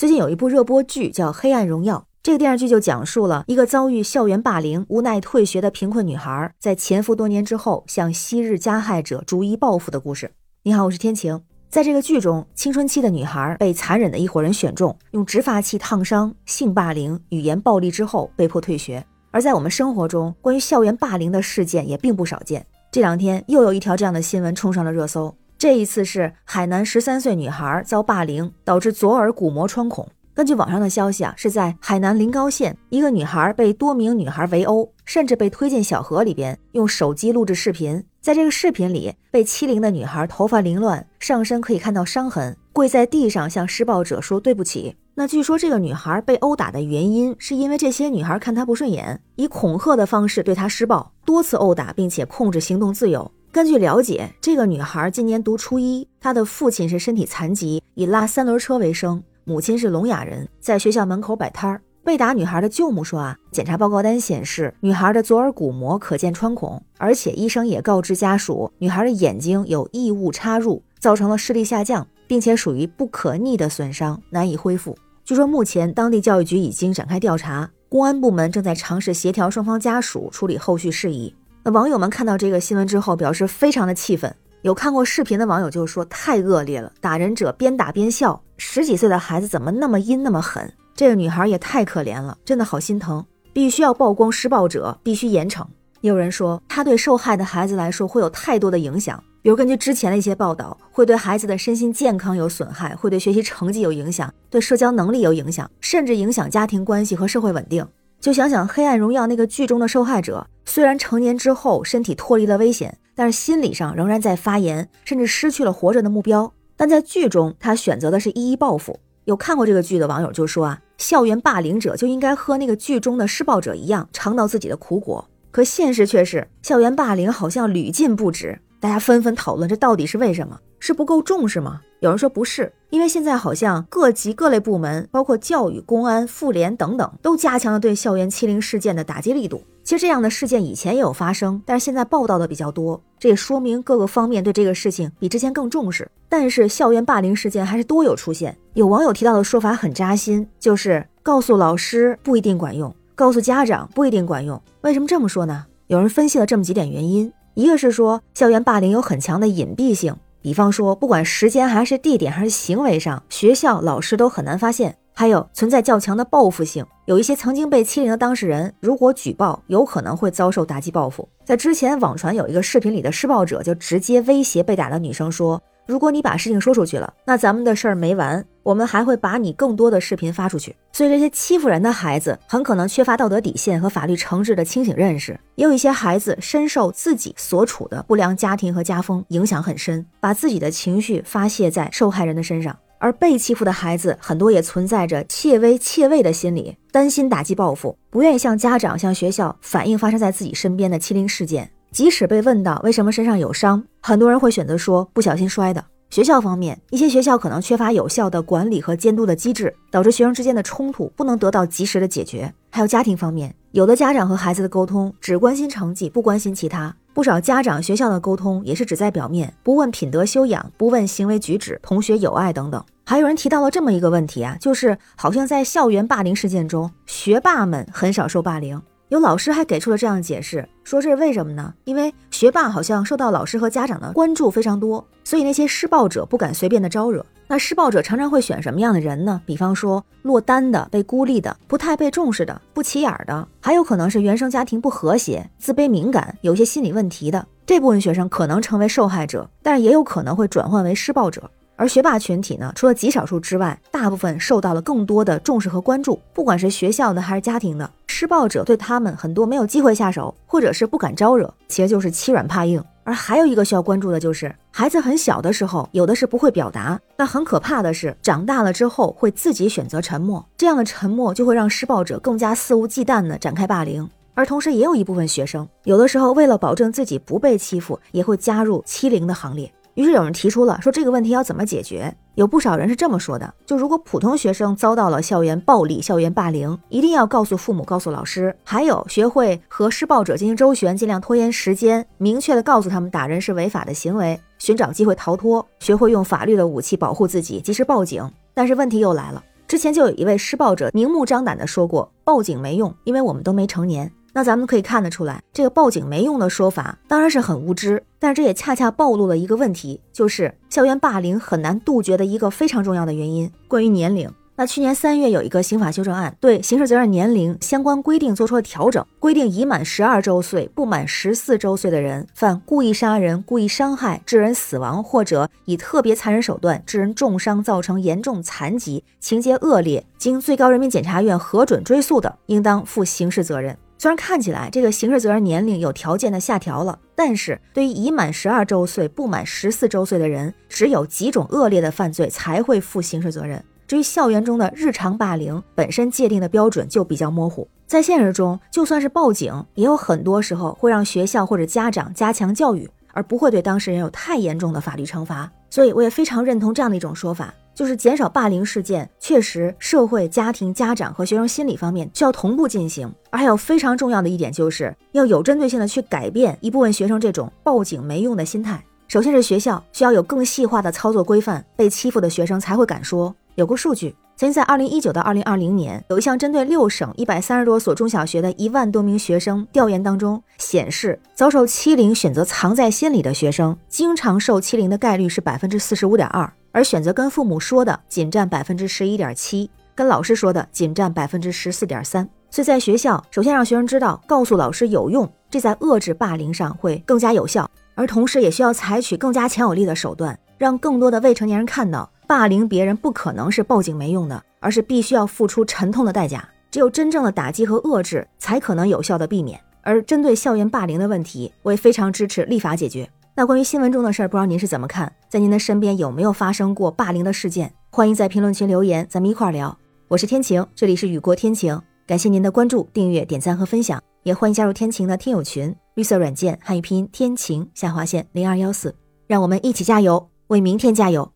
最近有一部热播剧叫《黑暗荣耀》，这个电视剧就讲述了一个遭遇校园霸凌、无奈退学的贫困女孩，在潜伏多年之后向昔日加害者逐一报复的故事。你好，我是天晴。在这个剧中，青春期的女孩被残忍的一伙人选中，用直发器烫伤、性霸凌、语言暴力之后被迫退学。而在我们生活中，关于校园霸凌的事件也并不少见。这两天又有一条这样的新闻冲上了热搜。这一次是海南十三岁女孩遭霸凌，导致左耳骨膜穿孔。根据网上的消息啊，是在海南临高县，一个女孩被多名女孩围殴，甚至被推进小河里边，用手机录制视频。在这个视频里，被欺凌的女孩头发凌乱，上身可以看到伤痕，跪在地上向施暴者说对不起。那据说这个女孩被殴打的原因，是因为这些女孩看她不顺眼，以恐吓的方式对她施暴，多次殴打，并且控制行动自由。根据了解，这个女孩今年读初一，她的父亲是身体残疾，以拉三轮车为生；母亲是聋哑人，在学校门口摆摊儿。被打女孩的舅母说啊，检查报告单显示，女孩的左耳骨膜可见穿孔，而且医生也告知家属，女孩的眼睛有异物插入，造成了视力下降，并且属于不可逆的损伤，难以恢复。据说目前当地教育局已经展开调查，公安部门正在尝试协调双方家属处理后续事宜。那网友们看到这个新闻之后，表示非常的气愤。有看过视频的网友就说太恶劣了，打人者边打边笑，十几岁的孩子怎么那么阴那么狠？这个女孩也太可怜了，真的好心疼，必须要曝光施暴者，必须严惩。也有人说，他对受害的孩子来说会有太多的影响，比如根据之前的一些报道，会对孩子的身心健康有损害，会对学习成绩有影响，对社交能力有影响，甚至影响家庭关系和社会稳定。就想想《黑暗荣耀》那个剧中的受害者，虽然成年之后身体脱离了危险，但是心理上仍然在发炎，甚至失去了活着的目标。但在剧中，他选择的是一一报复。有看过这个剧的网友就说啊，校园霸凌者就应该和那个剧中的施暴者一样，尝到自己的苦果。可现实却是，校园霸凌好像屡禁不止。大家纷纷讨论，这到底是为什么？是不够重视吗？有人说不是，因为现在好像各级各类部门，包括教育、公安、妇联等等，都加强了对校园欺凌事件的打击力度。其实这样的事件以前也有发生，但是现在报道的比较多，这也说明各个方面对这个事情比之前更重视。但是校园霸凌事件还是多有出现。有网友提到的说法很扎心，就是告诉老师不一定管用，告诉家长不一定管用。为什么这么说呢？有人分析了这么几点原因。一个是说，校园霸凌有很强的隐蔽性，比方说，不管时间还是地点还是行为上，学校老师都很难发现。还有存在较强的报复性，有一些曾经被欺凌的当事人，如果举报，有可能会遭受打击报复。在之前网传有一个视频里的施暴者，就直接威胁被打的女生说。如果你把事情说出去了，那咱们的事儿没完，我们还会把你更多的视频发出去。所以这些欺负人的孩子很可能缺乏道德底线和法律诚挚的清醒认识，也有一些孩子深受自己所处的不良家庭和家风影响很深，把自己的情绪发泄在受害人的身上。而被欺负的孩子很多也存在着怯威怯畏的心理，担心打击报复，不愿意向家长、向学校反映发生在自己身边的欺凌事件。即使被问到为什么身上有伤，很多人会选择说不小心摔的。学校方面，一些学校可能缺乏有效的管理和监督的机制，导致学生之间的冲突不能得到及时的解决。还有家庭方面，有的家长和孩子的沟通只关心成绩，不关心其他。不少家长学校的沟通也是只在表面，不问品德修养，不问行为举止、同学友爱等等。还有人提到了这么一个问题啊，就是好像在校园霸凌事件中，学霸们很少受霸凌。有老师还给出了这样的解释，说这是为什么呢？因为学霸好像受到老师和家长的关注非常多，所以那些施暴者不敢随便的招惹。那施暴者常常会选什么样的人呢？比方说落单的、被孤立的、不太被重视的、不起眼的，还有可能是原生家庭不和谐、自卑敏感、有些心理问题的这部分学生可能成为受害者，但是也有可能会转换为施暴者。而学霸群体呢，除了极少数之外，大部分受到了更多的重视和关注，不管是学校的还是家庭的。施暴者对他们很多没有机会下手，或者是不敢招惹，其实就是欺软怕硬。而还有一个需要关注的就是，孩子很小的时候，有的是不会表达，那很可怕的是，长大了之后会自己选择沉默，这样的沉默就会让施暴者更加肆无忌惮地展开霸凌。而同时，也有一部分学生，有的时候为了保证自己不被欺负，也会加入欺凌的行列。于是有人提出了说这个问题要怎么解决？有不少人是这么说的：就如果普通学生遭到了校园暴力、校园霸凌，一定要告诉父母、告诉老师，还有学会和施暴者进行周旋，尽量拖延时间，明确的告诉他们打人是违法的行为，寻找机会逃脱，学会用法律的武器保护自己，及时报警。但是问题又来了。之前就有一位施暴者明目张胆的说过，报警没用，因为我们都没成年。那咱们可以看得出来，这个报警没用的说法当然是很无知，但是这也恰恰暴露了一个问题，就是校园霸凌很难杜绝的一个非常重要的原因——关于年龄。那去年三月有一个刑法修正案，对刑事责任年龄相关规定做出了调整，规定已满十二周岁不满十四周岁的人犯故意杀人、故意伤害致人死亡，或者以特别残忍手段致人重伤，造成严重残疾，情节恶劣，经最高人民检察院核准追诉的，应当负刑事责任。虽然看起来这个刑事责任年龄有条件的下调了，但是对于已满十二周岁不满十四周岁的人，只有几种恶劣的犯罪才会负刑事责任。至于校园中的日常霸凌，本身界定的标准就比较模糊。在现实中，就算是报警，也有很多时候会让学校或者家长加强教育，而不会对当事人有太严重的法律惩罚。所以，我也非常认同这样的一种说法，就是减少霸凌事件，确实社会、家庭、家长和学生心理方面需要同步进行。而还有非常重要的一点，就是要有针对性的去改变一部分学生这种报警没用的心态。首先是学校需要有更细化的操作规范，被欺负的学生才会敢说。有个数据，曾经在二零一九到二零二零年，有一项针对六省一百三十多所中小学的一万多名学生调研当中显示，遭受欺凌选择藏在心里的学生，经常受欺凌的概率是百分之四十五点二，而选择跟父母说的仅占百分之十一点七，跟老师说的仅占百分之十四点三。所以在学校，首先让学生知道告诉老师有用，这在遏制霸凌上会更加有效，而同时也需要采取更加强有力的手段，让更多的未成年人看到。霸凌别人不可能是报警没用的，而是必须要付出沉痛的代价。只有真正的打击和遏制，才可能有效的避免。而针对校园霸凌的问题，我也非常支持立法解决。那关于新闻中的事儿，不知道您是怎么看？在您的身边有没有发生过霸凌的事件？欢迎在评论区留言，咱们一块儿聊。我是天晴，这里是雨过天晴，感谢您的关注、订阅、点赞和分享，也欢迎加入天晴的听友群，绿色软件汉语拼音天晴下划线零二幺四，让我们一起加油，为明天加油。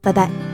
拜拜。